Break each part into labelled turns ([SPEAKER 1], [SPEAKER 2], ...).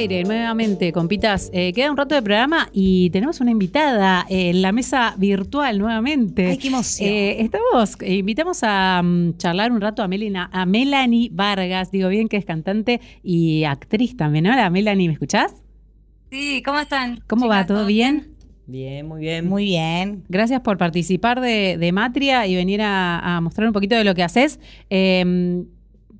[SPEAKER 1] aire nuevamente, compitas. Eh, queda un rato de programa y tenemos una invitada en la mesa virtual nuevamente.
[SPEAKER 2] Ay, qué emoción.
[SPEAKER 1] Eh, estamos, eh, invitamos a mm, charlar un rato a, Melina- a Melanie Vargas, digo bien que es cantante y actriz también. Hola, Melanie, ¿me escuchás?
[SPEAKER 3] Sí, ¿cómo están?
[SPEAKER 1] ¿Cómo va? ¿Todo bien?
[SPEAKER 4] Bien, muy bien.
[SPEAKER 2] Muy bien.
[SPEAKER 1] Gracias por participar de, de Matria y venir a, a mostrar un poquito de lo que haces. Eh,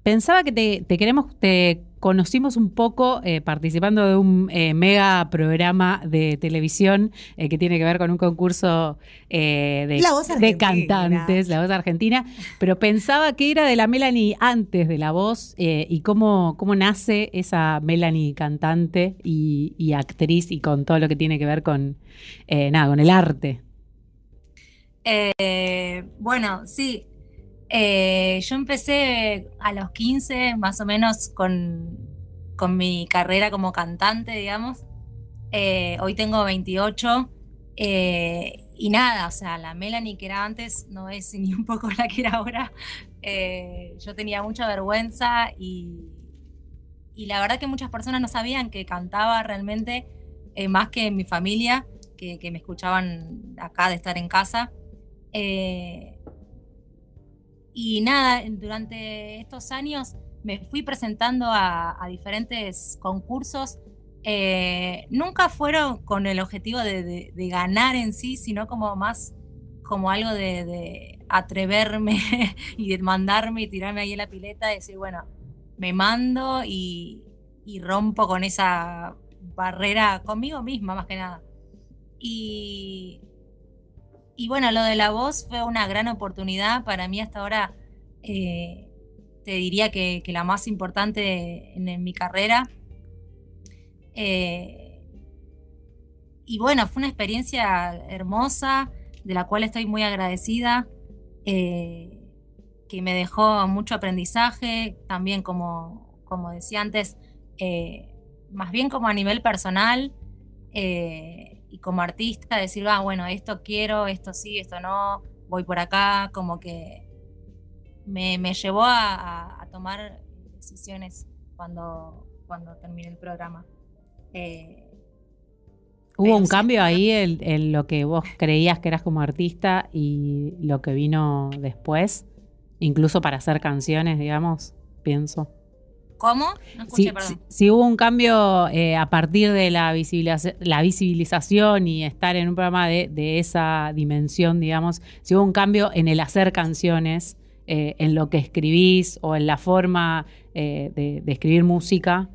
[SPEAKER 1] pensaba que te, te queremos, te conocimos un poco eh, participando de un eh, mega programa de televisión eh, que tiene que ver con un concurso eh, de,
[SPEAKER 2] La Voz
[SPEAKER 1] de
[SPEAKER 2] Argentina.
[SPEAKER 1] cantantes, La Voz Argentina, pero pensaba que era de la Melanie antes de La Voz eh, y cómo, cómo nace esa Melanie cantante y, y actriz y con todo lo que tiene que ver con, eh, nada, con el arte.
[SPEAKER 3] Eh, bueno, sí. Eh, yo empecé a los 15, más o menos, con, con mi carrera como cantante, digamos. Eh, hoy tengo 28. eh, y nada, o sea, la Melanie que era antes no es ni un poco la que era ahora. Yo tenía mucha vergüenza y, y la verdad que muchas personas no sabían que cantaba realmente, más que mi familia, que, me escuchaban acá de estar en casa. Y nada, durante estos años me fui presentando a, diferentes concursos. Eh, nunca fueron con el objetivo de ganar en sí, sino como más como algo de, de atreverme y de mandarme y tirarme ahí en la pileta y decir, bueno, me mando y, y rompo con esa barrera conmigo misma más que nada. Y, y bueno, lo de la voz fue una gran oportunidad para mí hasta ahora. eh, te diría que, la más importante en, mi carrera. Eh, y bueno, fue una experiencia hermosa, de la cual estoy muy agradecida, eh, que me dejó mucho aprendizaje, también como, como decía antes, más bien como a nivel personal y como artista, decir, ah, bueno, esto quiero, esto sí, esto no, voy por acá, como que me, me llevó a, a- a tomar decisiones cuando, cuando terminé el programa. Eh,
[SPEAKER 1] ¿Hubo un
[SPEAKER 3] sí,
[SPEAKER 1] cambio ahí en, en lo que vos creías que eras como artista y lo que vino después? Incluso para hacer canciones, digamos, pienso.
[SPEAKER 3] ¿Cómo? No escuché,
[SPEAKER 1] Si,
[SPEAKER 3] perdón.
[SPEAKER 1] si- si hubo un cambio eh, a partir de la, visibiliza- la visibilización y estar en un programa de, de esa dimensión, digamos, si hubo un cambio en el hacer canciones, eh, en lo que escribís o en la forma eh, de, de escribir música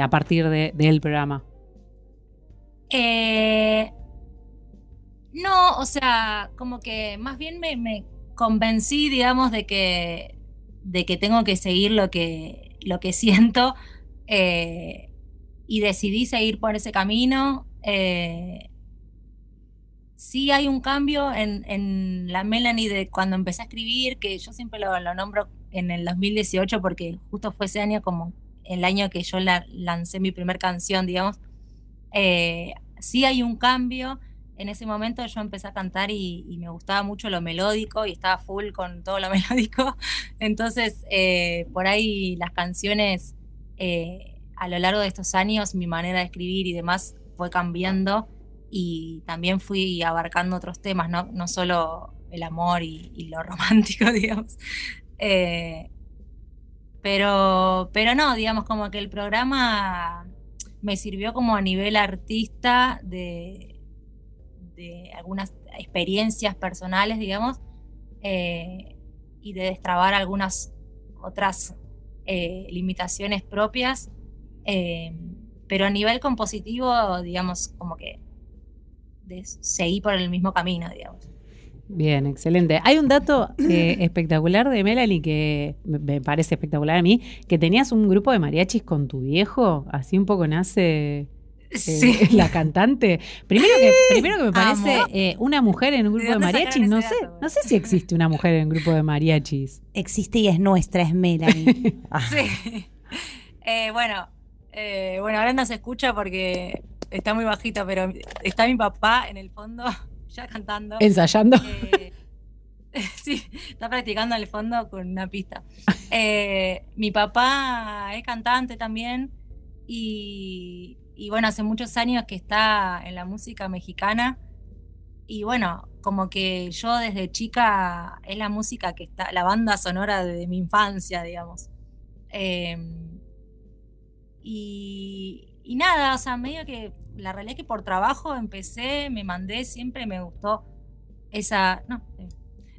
[SPEAKER 1] a partir de- del programa.
[SPEAKER 3] Eh, no, o sea, como que más bien me, me convencí, digamos, de que, de que tengo que seguir lo que, lo que siento eh, y decidí seguir por ese camino. Eh, sí hay un cambio en, en la Melanie de cuando empecé a escribir, que yo siempre lo, lo nombro en el 2018 porque justo fue ese año como el año que yo la- lancé mi primer canción, digamos. Eh, sí hay un cambio. En ese momento yo empecé a cantar y, me gustaba mucho lo melódico y estaba full con todo lo melódico. Entonces, eh, por ahí las canciones, eh, a lo largo de estos años, mi manera de escribir y demás fue cambiando y también fui abarcando otros temas, no, no solo el amor y, y lo romántico, digamos. Eh, pero, pero no, digamos, como que el programa me sirvió como a nivel artista de, de algunas experiencias personales, digamos, eh, y de destrabar algunas otras eh, limitaciones propias. eh, pero a nivel compositivo, digamos, como que de- seguí por el mismo camino, digamos.
[SPEAKER 1] Bien, excelente. Hay un dato eh, espectacular de Melanie que me- me parece espectacular a mí, que tenías un grupo de mariachis con tu viejo, así un poco nace eh,
[SPEAKER 3] Sí.
[SPEAKER 1] la cantante. Primero que, primero que me parece eh, una mujer en un grupo de, mariachis, no sé,
[SPEAKER 3] dato,
[SPEAKER 1] no sé si existe una mujer en un grupo de mariachis.
[SPEAKER 2] Existe y es nuestra, es Melanie.
[SPEAKER 3] Sí. Eh, bueno, eh, bueno, ahora no se escucha porque está muy bajito, pero está mi papá en el fondo ya cantando.
[SPEAKER 1] Ensayando.
[SPEAKER 3] Eh, sí, está practicando en el fondo con una pista. Eh, mi papá es cantante también Y, y bueno, hace muchos años que está en la música mexicana. Y bueno, como que yo desde chica es la música que está, la banda sonora de, mi infancia, digamos. Y, y, nada, o sea, medio que la realidad es que por trabajo empecé, me mandé, siempre me gustó esa. No,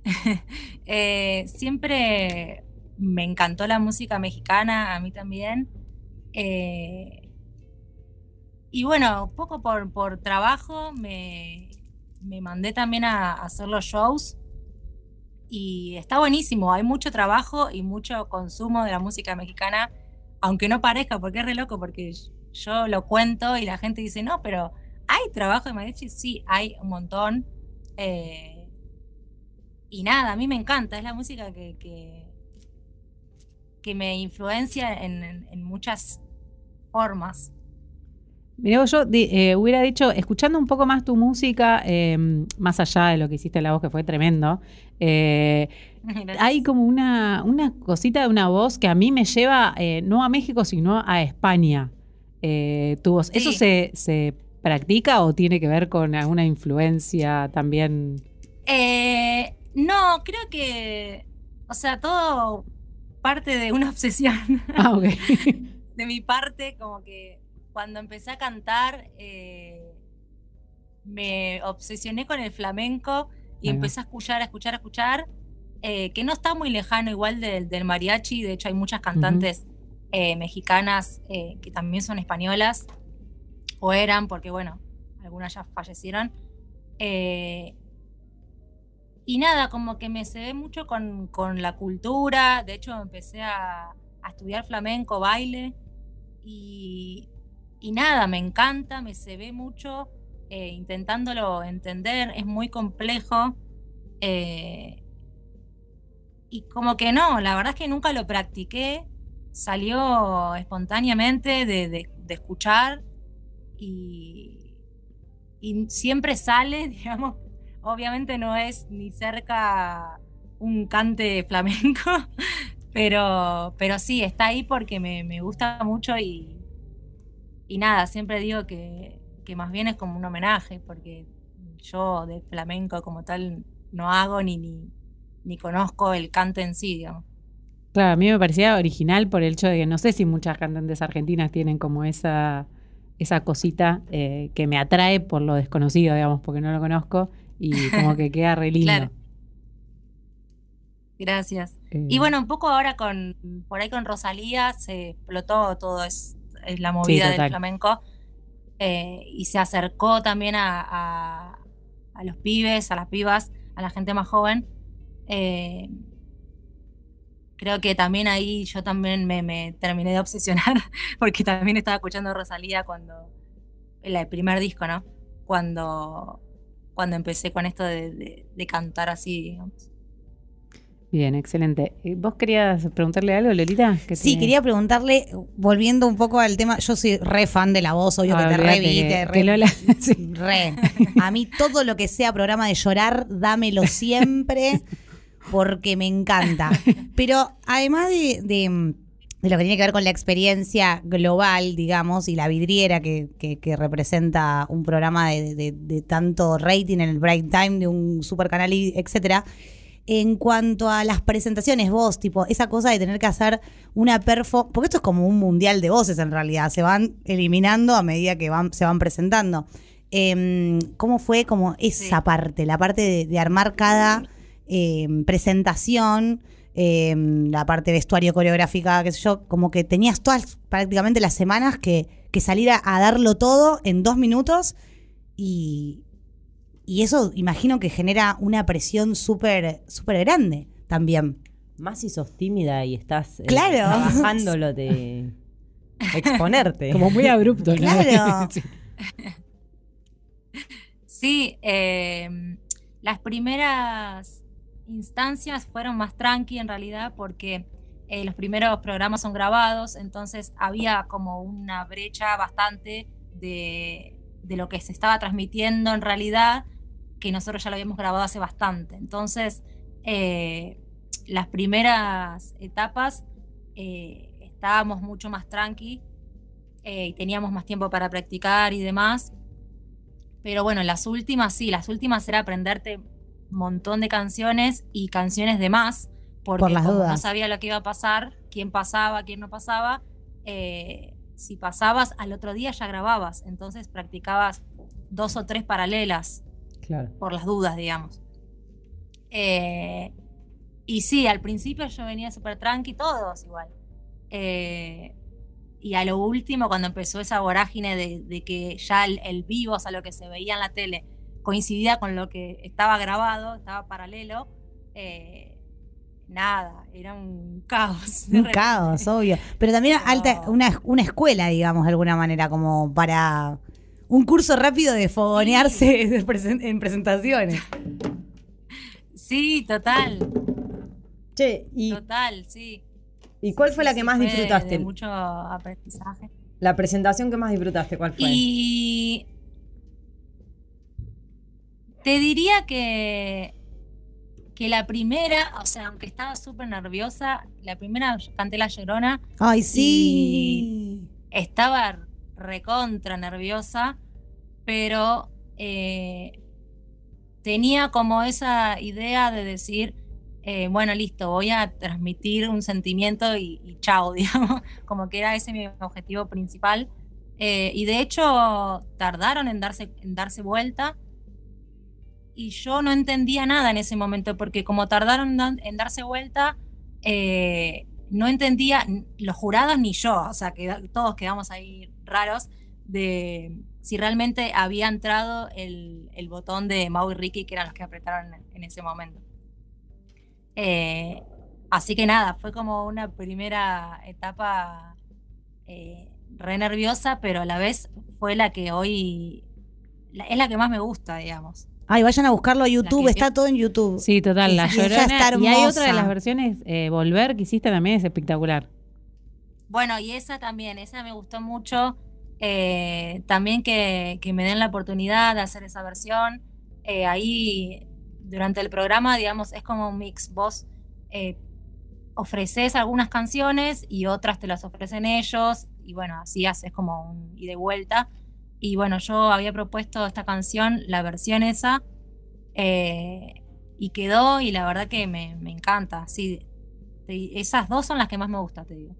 [SPEAKER 3] eh, siempre me encantó la música mexicana, a mí también. Eh, y bueno, poco por, por trabajo me, me mandé también a, hacer los shows y está buenísimo, hay mucho trabajo y mucho consumo de la música mexicana, aunque no parezca, porque es re loco, porque yo lo cuento y la gente dice, no, pero ¿hay trabajo de mariachi? Sí, hay un montón. Eh, y nada, a mí me encanta, es la música que, que, me influencia en muchas formas.
[SPEAKER 1] Mira, yo eh, hubiera dicho, escuchando un poco más tu música, em, más allá de lo que hiciste en la voz, que fue tremendo, eh, hay como una, una, cosita de una voz que a mí me lleva eh, no a México, sino a España. tu voz. ¿Eso se, se, practica o tiene que ver con alguna influencia también?
[SPEAKER 3] no, creo que, o sea, todo parte de una obsesión. Ah, ok. de mi parte, como que cuando empecé a cantar, eh, me obsesioné con el flamenco y empecé a escuchar, a escuchar, a escuchar, eh, que no está muy lejano igual del, mariachi, de hecho hay muchas cantantes eh, mexicanas que también son españolas, o eran, porque bueno, algunas ya fallecieron. y nada, como que me ve mucho con, la cultura, de hecho empecé a, a estudiar flamenco, baile, y, y nada, me encanta, me se ve mucho, eh, intentándolo entender, es muy complejo. Eh, y como que no, la verdad es que nunca lo practiqué, salió espontáneamente de, escuchar y, y, siempre sale, digamos, obviamente no es ni cerca un cante flamenco, pero, pero sí, está ahí porque me, me gusta mucho y, y nada, siempre digo que, más bien es como un homenaje, porque yo de flamenco como tal no hago ni, ni, conozco el canto en sí, digamos.
[SPEAKER 1] Claro, a mí me parecía original por el hecho de que no sé si muchas cantantes argentinas tienen como esa, esa cosita eh, que me atrae por lo desconocido, digamos, porque no lo conozco y como que queda re lindo.
[SPEAKER 3] Gracias. y eh. bueno, un poco ahora con, por ahí con Rosalía se explotó todo, es, es la movida del flamenco. Eh, y se acercó también a, los pibes, a las pibas, a la gente más joven. Eh, creo que también ahí yo también me, terminé de obsesionar, porque también estaba escuchando Rosalía cuando, el primer disco, ¿no? Cuando, cuando empecé con esto de, de cantar así, digamos.
[SPEAKER 1] Bien, excelente. Eh, ¿Vos querías preguntarle algo, Lolita?
[SPEAKER 2] Sí, quería preguntarle, volviendo un poco al tema, yo soy re fan de la voz, obvio que te re re, A mí todo lo que sea programa de llorar, dámelo siempre, porque me encanta. Pero además de, lo que tiene que ver con la experiencia global, digamos, y la vidriera que, representa un programa de, de, tanto rating en el break time de un super canal, etcétera en cuanto a las presentaciones, vos, tipo, esa cosa de tener que hacer una perfo, porque esto es como un mundial de voces en realidad, se van eliminando a medida que van, se van presentando. Em, ¿Cómo fue como esa parte, la parte de, armar cada em, presentación, em, la parte vestuario coreográfica, qué sé yo, como que tenías todas prácticamente las semanas que, que salir a darlo todo en dos minutos y, y eso imagino que genera una presión súper súper grande también.
[SPEAKER 4] Más si sos tímida y estás
[SPEAKER 2] eh, claro.
[SPEAKER 4] trabajándolo de exponerte.
[SPEAKER 1] Como muy abrupto, ¿no?
[SPEAKER 2] Claro.
[SPEAKER 3] sí, em, las primeras instancias fueron más tranqui en realidad porque eh, los primeros programas son grabados, entonces había como una brecha bastante de, de lo que se estaba transmitiendo en realidad que nosotros ya lo habíamos grabado hace bastante. Entonces, eh, las primeras etapas eh, estábamos mucho más tranqui. y teníamos más tiempo para practicar y demás. Pero bueno, las últimas sí, las últimas era aprenderte un montón de canciones y canciones de más, porque
[SPEAKER 2] Por las
[SPEAKER 3] como
[SPEAKER 2] dudas.
[SPEAKER 3] no sabía lo que iba a pasar, quién pasaba, quién no pasaba, eh, si pasabas al otro día ya grababas, entonces practicabas dos o tres paralelas
[SPEAKER 4] Claro.
[SPEAKER 3] por las dudas, digamos. Eh, y sí, al principio yo venía súper tranqui, todos igual. Eh, y a lo último, cuando empezó esa vorágine de, de que ya el, el vivo, o sea, lo que se veía en la tele, coincidía con lo que estaba grabado, estaba paralelo, eh, nada, era un caos.
[SPEAKER 2] Un caos, obvio. Pero también alta, una, una escuela, digamos, de alguna manera, como para un curso rápido de fogonearse en presentaciones.
[SPEAKER 3] Sí, total,
[SPEAKER 4] Che, ¿y,
[SPEAKER 3] total, sí.
[SPEAKER 4] ¿y cuál
[SPEAKER 3] Sí,
[SPEAKER 4] fue la que
[SPEAKER 3] sí,
[SPEAKER 4] más
[SPEAKER 3] fue
[SPEAKER 4] disfrutaste?
[SPEAKER 3] De mucho aprendizaje.
[SPEAKER 4] La presentación que más disfrutaste, ¿cuál fue?
[SPEAKER 3] Y te diría que, que la primera, o sea, aunque estaba súper nerviosa, la primera canté La Llorona,
[SPEAKER 2] Ay, sí.
[SPEAKER 3] estaba recontra nerviosa, pero eh, tenía como esa idea de decir, eh, bueno, listo, voy a transmitir un sentimiento y, chao, digamos, como que era ese mi objetivo principal. Eh, y de hecho tardaron en darse, en darse vuelta y yo no entendía nada en ese momento porque como tardaron en darse vuelta, no entendía los jurados ni yo, o sea, que todos quedamos ahí raros de si realmente había entrado el, el botón de Mau y Ricky, que eran los que apretaron en, en ese momento. Eh, así que nada, fue como una primera etapa eh, re nerviosa, pero a la vez fue la que hoy la- es la que más me gusta, digamos.
[SPEAKER 2] Ay, vayan a buscarlo a YouTube,
[SPEAKER 3] que-
[SPEAKER 2] está todo en YouTube.
[SPEAKER 1] Sí, total, La Llorona.
[SPEAKER 2] está
[SPEAKER 1] y hay otra de las versiones, eh, Volver, que hiciste también, es espectacular.
[SPEAKER 3] Bueno, y esa también, esa me gustó mucho. eh, también que, que me den la oportunidad de hacer esa versión. Eh, ahí, durante el programa, digamos, es como un mix. Vos eh, ofreces algunas canciones y otras te las ofrecen ellos. Y bueno, así haces como un y vuelta. Y bueno, yo había propuesto esta canción, la versión esa, y quedó, y la verdad que me, me encanta. Esas dos son las que más me gustan, te digo.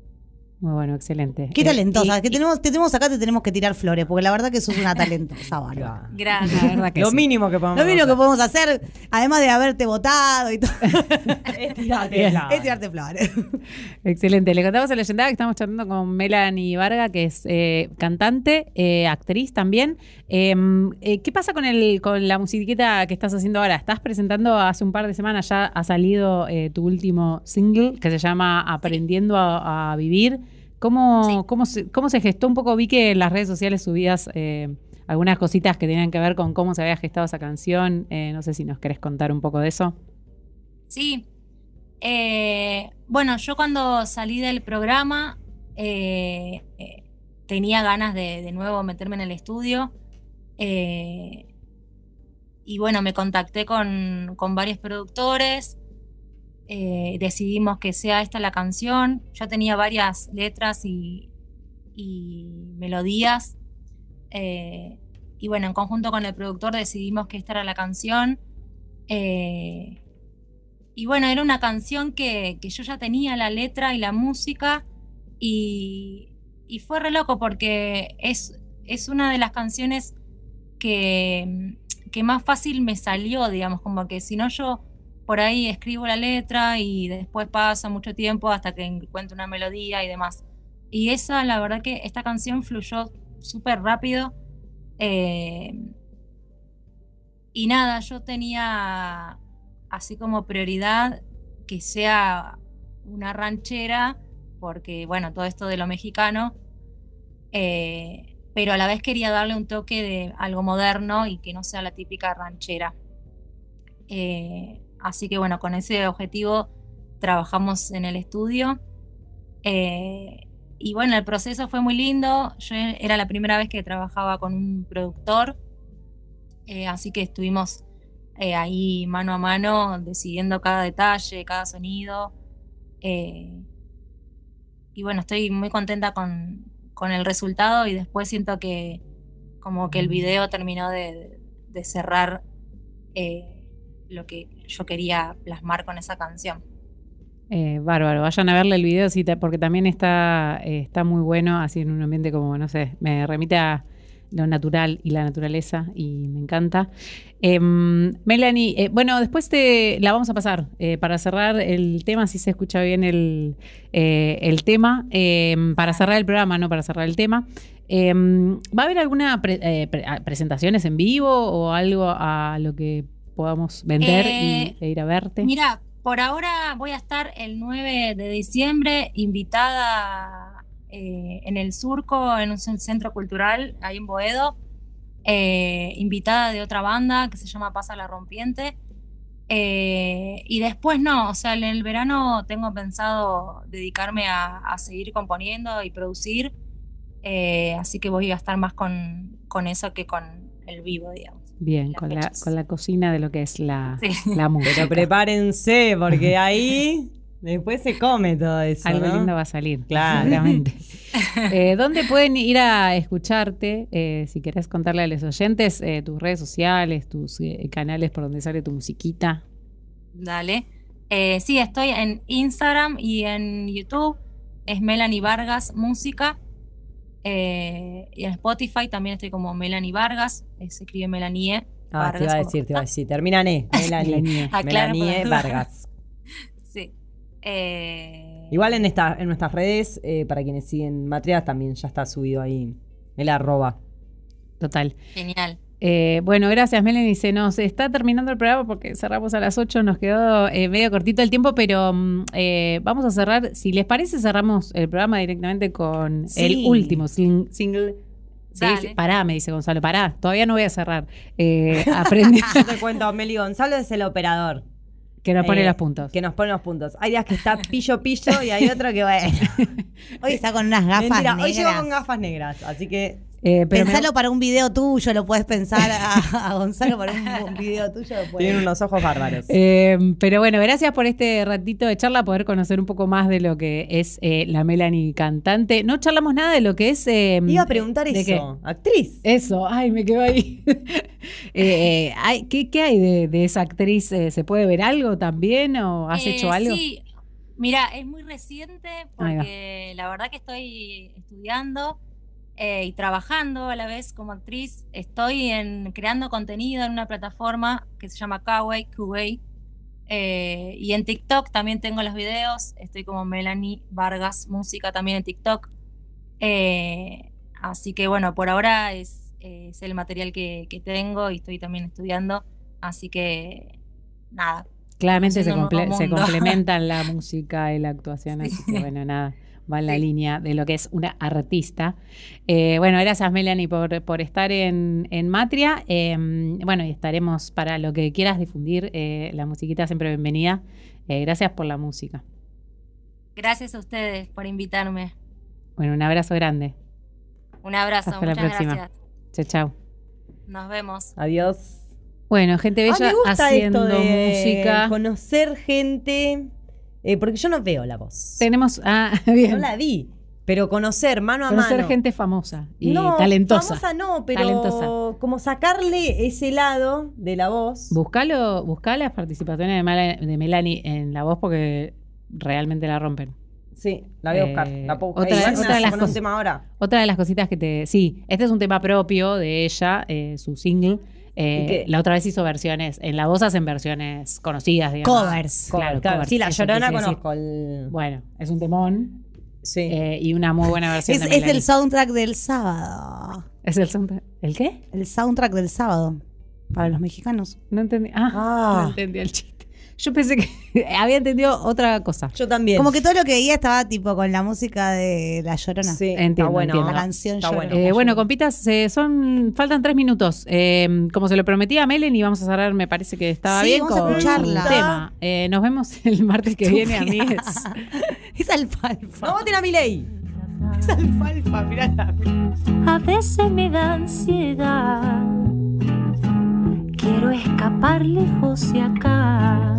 [SPEAKER 1] Muy bueno, excelente.
[SPEAKER 2] Qué
[SPEAKER 1] Eh,
[SPEAKER 2] talentosa.
[SPEAKER 1] y-
[SPEAKER 2] que tenemos, te tenemos acá, te tenemos que tirar flores, porque la verdad que sos una talentosa, bárbara.
[SPEAKER 3] Gracias.
[SPEAKER 1] La verdad que
[SPEAKER 4] Lo
[SPEAKER 1] sí.
[SPEAKER 4] mínimo que podemos
[SPEAKER 2] Lo mínimo que
[SPEAKER 4] hacer.
[SPEAKER 2] podemos hacer, además de haberte votado y todo,
[SPEAKER 4] es tirarte
[SPEAKER 2] es tirarte flores.
[SPEAKER 1] Excelente. Le contamos a la leyenda que estamos charlando con Melanie Varga, que es eh, cantante, eh, actriz también. Eh, eh, ¿Qué pasa con, el, con la musiquita que estás haciendo ahora? Estás presentando hace un par de semanas, ya ha salido eh, tu último single que se llama Aprendiendo a, a Vivir. ¿Cómo,
[SPEAKER 3] Sí.
[SPEAKER 1] cómo, se, ¿Cómo se gestó? Un poco vi que en las redes sociales subías eh, algunas cositas que tenían que ver con cómo se había gestado esa canción. Eh, no sé si nos querés contar un poco de eso.
[SPEAKER 3] Sí. Eh, bueno, yo cuando salí del programa tenía ganas de, de nuevo meterme en el estudio. y bueno, me contacté con, con varios productores. Eh, decidimos que sea esta la canción. Yo tenía varias letras y, melodías. eh, y bueno, en conjunto con el productor decidimos que esta era la canción. Eh, y bueno, era una canción que, yo ya tenía la letra y la música y, y fue re loco porque es, es una de las canciones que, que más fácil me salió, digamos, como que si no yo por ahí escribo la letra y después pasa mucho tiempo hasta que encuentro una melodía y demás. Y esa, la verdad que esta canción fluyó súper rápido. eh, y nada, yo tenía así como prioridad que sea una ranchera, porque bueno, todo esto de lo mexicano, eh, pero a la vez quería darle un toque de algo moderno y que no sea la típica ranchera. Eh, así que bueno, con ese objetivo trabajamos en el estudio. Eh, y bueno, el proceso fue muy lindo. Yo era la primera vez que trabajaba con un productor, eh, así que estuvimos eh, ahí mano a mano decidiendo cada detalle, cada sonido. Eh, y bueno, estoy muy contenta con, con el resultado y después siento que como que el video terminó de, cerrar lo que yo quería plasmar con esa canción.
[SPEAKER 1] Eh, bárbaro, vayan a verle el video porque también está, eh, está muy bueno, así en un ambiente como, no sé, me remite a lo natural y la naturaleza y me encanta. Em, Melanie, eh, bueno, después te la vamos a pasar para cerrar el tema, si se escucha bien el, el tema, em, para cerrar el programa, no para cerrar el tema. Em, ¿Va a haber alguna presentaciones en vivo o algo a lo que podamos vender y, e ir a verte?
[SPEAKER 3] Mira, por ahora voy a estar el 9 de diciembre invitada eh, en el Surco, en un centro cultural, ahí en Boedo, eh, invitada de otra banda que se llama Pasa la Rompiente. Eh, y después no, o sea, en el verano tengo pensado dedicarme a, seguir componiendo y producir, así que voy a estar más con, con eso que con el vivo, digamos.
[SPEAKER 1] Bien, con la, con la, cocina de lo que es la, la música.
[SPEAKER 4] Pero prepárense, porque ahí después se come todo eso.
[SPEAKER 1] Algo lindo va a salir, claramente. eh, ¿Dónde pueden ir a escucharte? Eh, si querés contarle a los oyentes eh, tus redes sociales, tus eh, canales por donde sale tu musiquita.
[SPEAKER 3] Dale. sí, estoy en Instagram y en YouTube. Es Melanie Vargas Música. Eh, y en Spotify también estoy como Melanie Vargas, eh, se escribe Melanie.
[SPEAKER 4] Ah, te iba a decir, te iba a decir, termina E, Melanie, Melanie Vargas.
[SPEAKER 3] sí.
[SPEAKER 4] Eh, Igual en, esta, en nuestras redes, para quienes siguen Matrias, también ya está subido ahí el arroba.
[SPEAKER 1] Total.
[SPEAKER 3] Genial.
[SPEAKER 1] Eh, bueno, gracias Melanie. Se nos está terminando el programa porque cerramos a las 8, nos quedó eh, medio cortito el tiempo, pero mm, eh, vamos a cerrar. Si les parece, cerramos el programa directamente con el último single. Sí, pará, me dice Gonzalo, pará, todavía no voy a cerrar. aprendí.
[SPEAKER 4] Yo te cuento, Meli Gonzalo es el operador.
[SPEAKER 1] Que nos pone los puntos.
[SPEAKER 4] Que nos pone los puntos. Hay días que está pillo pillo y hay otro que bueno.
[SPEAKER 2] Hoy está con unas gafas negras.
[SPEAKER 4] Hoy llegó con gafas negras, así que
[SPEAKER 2] eh, Pensalo para un video tuyo, lo puedes pensar a, Gonzalo para un, video tuyo.
[SPEAKER 4] Tienen unos ojos bárbaros.
[SPEAKER 1] Eh, pero bueno, gracias por este ratito de charla, poder conocer un poco más de lo que es eh, la Melanie cantante. No charlamos nada de lo que es.
[SPEAKER 4] Iba a preguntar eso. ¿Actriz?
[SPEAKER 1] Eso, ay, me quedo ahí. ¿qué, hay de, esa actriz? ¿Se puede ver algo también o has hecho algo?
[SPEAKER 3] Sí, mira, es muy reciente porque la verdad que estoy estudiando. Eh, y trabajando a la vez como actriz. Estoy en, creando contenido en una plataforma que se llama Kawaii, Kuwait. Eh, y en TikTok también tengo los videos. Estoy como Melanie Vargas Música también en TikTok. Eh, así que bueno, por ahora es, es el material que, que, tengo y estoy también estudiando. Así que nada.
[SPEAKER 1] Claramente se, se, complementan la música y la actuación. Así que bueno, nada va en la línea de lo que es una artista. Eh, bueno, gracias Melanie por, por estar en, Matria. Em, bueno, y estaremos para lo que quieras difundir. Eh, la musiquita siempre bienvenida. Eh, gracias por la música.
[SPEAKER 3] Gracias a ustedes por invitarme.
[SPEAKER 1] Bueno, un abrazo grande.
[SPEAKER 3] Un abrazo,
[SPEAKER 1] Hasta la próxima. Chao, chao.
[SPEAKER 3] Nos vemos.
[SPEAKER 4] Adiós.
[SPEAKER 1] Bueno, gente ah, bella haciendo música.
[SPEAKER 4] Conocer gente eh, porque yo no veo la voz.
[SPEAKER 1] Tenemos. Ah, bien.
[SPEAKER 4] No la vi. Pero conocer mano a
[SPEAKER 1] mano.
[SPEAKER 4] Conocer
[SPEAKER 1] gente famosa y no, talentosa.
[SPEAKER 4] Famosa no, pero como sacarle ese lado de la voz.
[SPEAKER 1] Buscalo, buscá las participaciones de, Melanie en la voz porque realmente la rompen.
[SPEAKER 4] Sí, la voy a buscar. Eh, la puedo
[SPEAKER 1] buscar. Otra, de las tema ahora. Otra de las cositas que te. Sí, este es un tema propio de ella, eh, su single. Eh, la otra vez hizo versiones, en la voz hacen versiones conocidas, digamos.
[SPEAKER 2] Covers.
[SPEAKER 1] Claro,
[SPEAKER 4] Sí, la llorona conozco.
[SPEAKER 1] Bueno, es un temón. Sí. Eh, y una muy buena versión.
[SPEAKER 2] es, es el soundtrack del sábado.
[SPEAKER 1] ¿Es el soundtrack? ¿El qué?
[SPEAKER 2] El soundtrack del sábado. Para los mexicanos.
[SPEAKER 1] No entendí. Ah, ah. no entendí el chiste. Yo pensé que había entendido otra cosa.
[SPEAKER 4] Yo también.
[SPEAKER 2] Como que todo lo que veía estaba tipo con la música de La Llorona.
[SPEAKER 1] Sí, entiendo, bueno.
[SPEAKER 2] La canción
[SPEAKER 1] Llorona. Bueno, eh, bueno, compitas, eh, son, faltan tres minutos. Eh, como se lo prometía a Melen y vamos a cerrar, me parece que estaba bien
[SPEAKER 2] vamos con a escucharla.
[SPEAKER 1] tema. Eh, nos vemos el martes que viene, a mí
[SPEAKER 2] es... es alfalfa.
[SPEAKER 4] No voten a mi ley.
[SPEAKER 2] Es alfalfa, mirá.
[SPEAKER 5] A veces me da ansiedad. Quiero escapar lejos de acá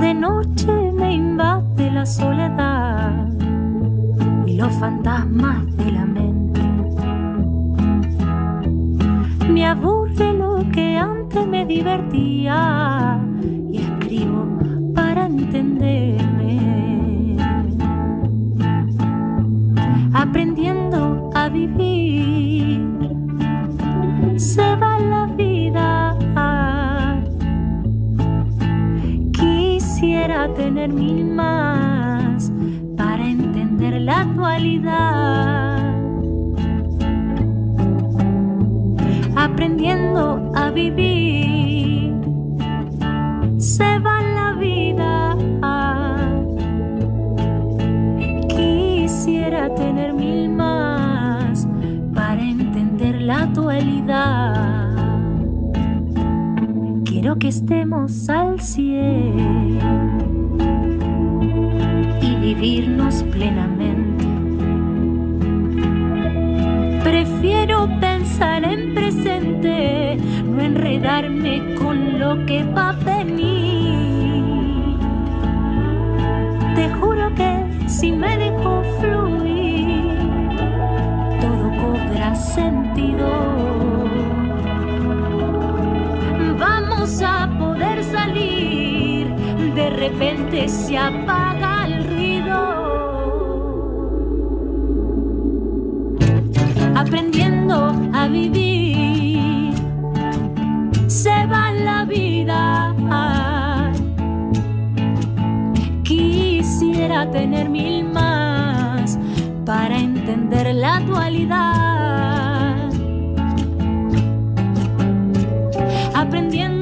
[SPEAKER 5] de noche me invade la soledad fantasmas de la mente. Me aburre lo que antes me divertía y escribo para entenderme. Tener mil más para entender la actualidad. Aprendiendo a vivir, se va la vida. Quisiera tener mil más para entender la actualidad. Quiero que estemos al cien y vivirnos plenamente. Prefiero pensar en presente, no enredarme con lo que va a venir. Te juro que si me dejo fluir, todo cobra sentido. Vamos a poder salir, de repente se apaga Aprendiendo a vivir, se va la vida. Quisiera tener mil más para entender la actualidad. Aprendiendo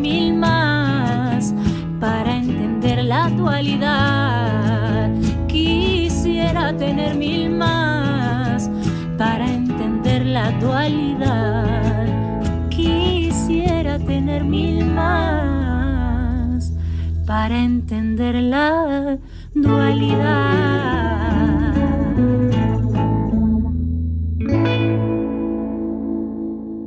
[SPEAKER 5] mil más para entender la actualidad. Quisiera tener mil más para entender la actualidad. Quisiera tener mil más para entender la dualidad.